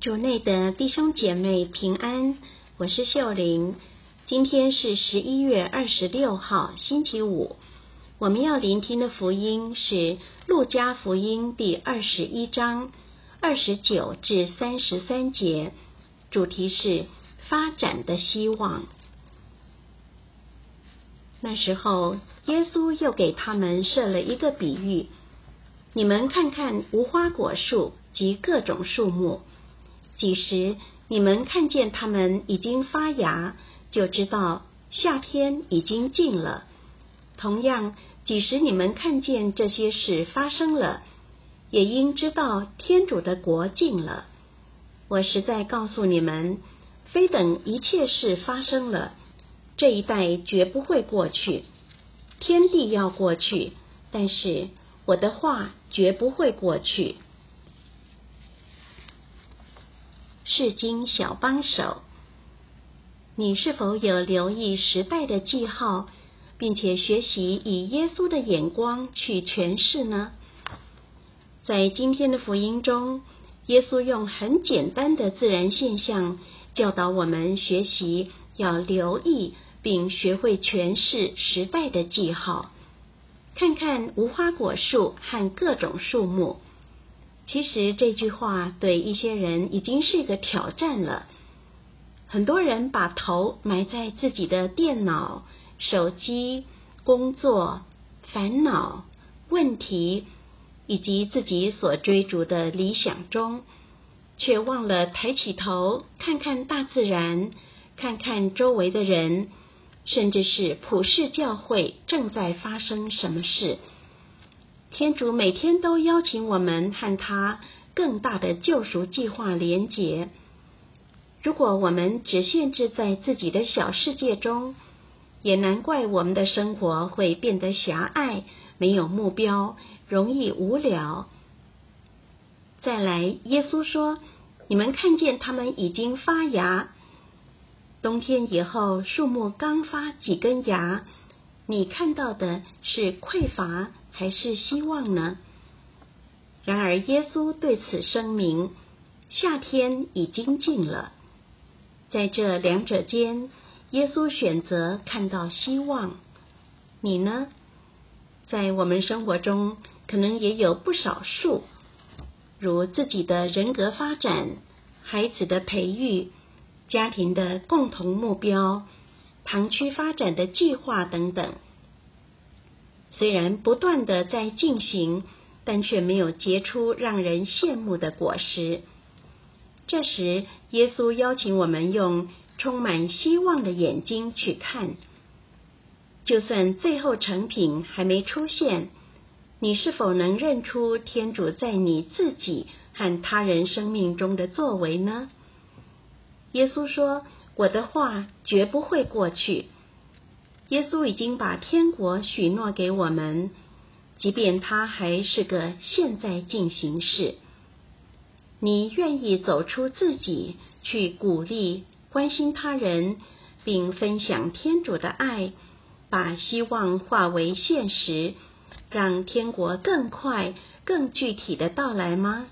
主内的弟兄姐妹平安，我是秀玲。今天是十一月二十六号，星期五。我们要聆听的福音是《路加福音》第二十一章二十九至三十三节，主题是发展的希望。那时候，耶稣又给他们设了一个比喻：你们看看无花果树及各种树木。几时你们看见它们已经发芽，就知道夏天已经近了。同样，几时你们看见这些事发生了，也应知道天主的国近了。我实在告诉你们，非等一切事发生了，这一代绝不会过去。天地要过去，但是我的话绝不会过去。世经小帮手，你是否有留意时代的记号，并且学习以耶稣的眼光去诠释呢？在今天的福音中，耶稣用很简单的自然现象教导我们学习要留意并学会诠释时代的记号。看看无花果树和各种树木。其实这句话对一些人已经是一个挑战了。很多人把头埋在自己的电脑、手机、工作、烦恼、问题以及自己所追逐的理想中，却忘了抬起头看看大自然，看看周围的人，甚至是普世教会正在发生什么事。天主每天都邀请我们和他更大的救赎计划连结。如果我们只限制在自己的小世界中，也难怪我们的生活会变得狭隘、没有目标、容易无聊。再来，耶稣说：“你们看见它们已经发芽，冬天以后树木刚发几根芽，你看到的是匮乏。”还是希望呢？然而，耶稣对此声明：夏天已经近了。在这两者间，耶稣选择看到希望。你呢？在我们生活中，可能也有不少树，如自己的人格发展、孩子的培育、家庭的共同目标、堂区发展的计划等等。虽然不断的在进行，但却没有结出让人羡慕的果实。这时，耶稣邀请我们用充满希望的眼睛去看。就算最后成品还没出现，你是否能认出天主在你自己和他人生命中的作为呢？耶稣说：“我的话绝不会过去。”耶稣已经把天国许诺给我们，即便它还是个现在进行式。你愿意走出自己，去鼓励、关心他人，并分享天主的爱，把希望化为现实，让天国更快、更具体的到来吗？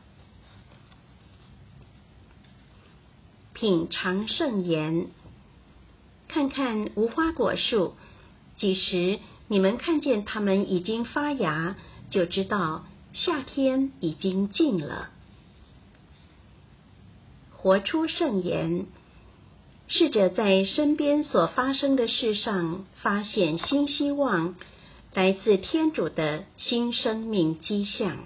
品尝圣言，看看无花果树。几时你们看见它们已经发芽，就知道夏天已经近了。活出圣言，试着在身边所发生的事上发现新希望，来自天主的新生命迹象。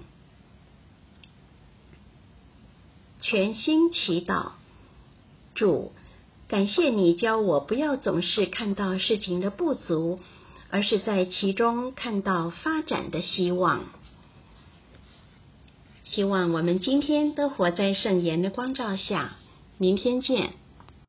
全心祈祷，主。感谢你教我不要总是看到事情的不足，而是在其中看到发展的希望。希望我们今天都活在圣言的光照下。明天见。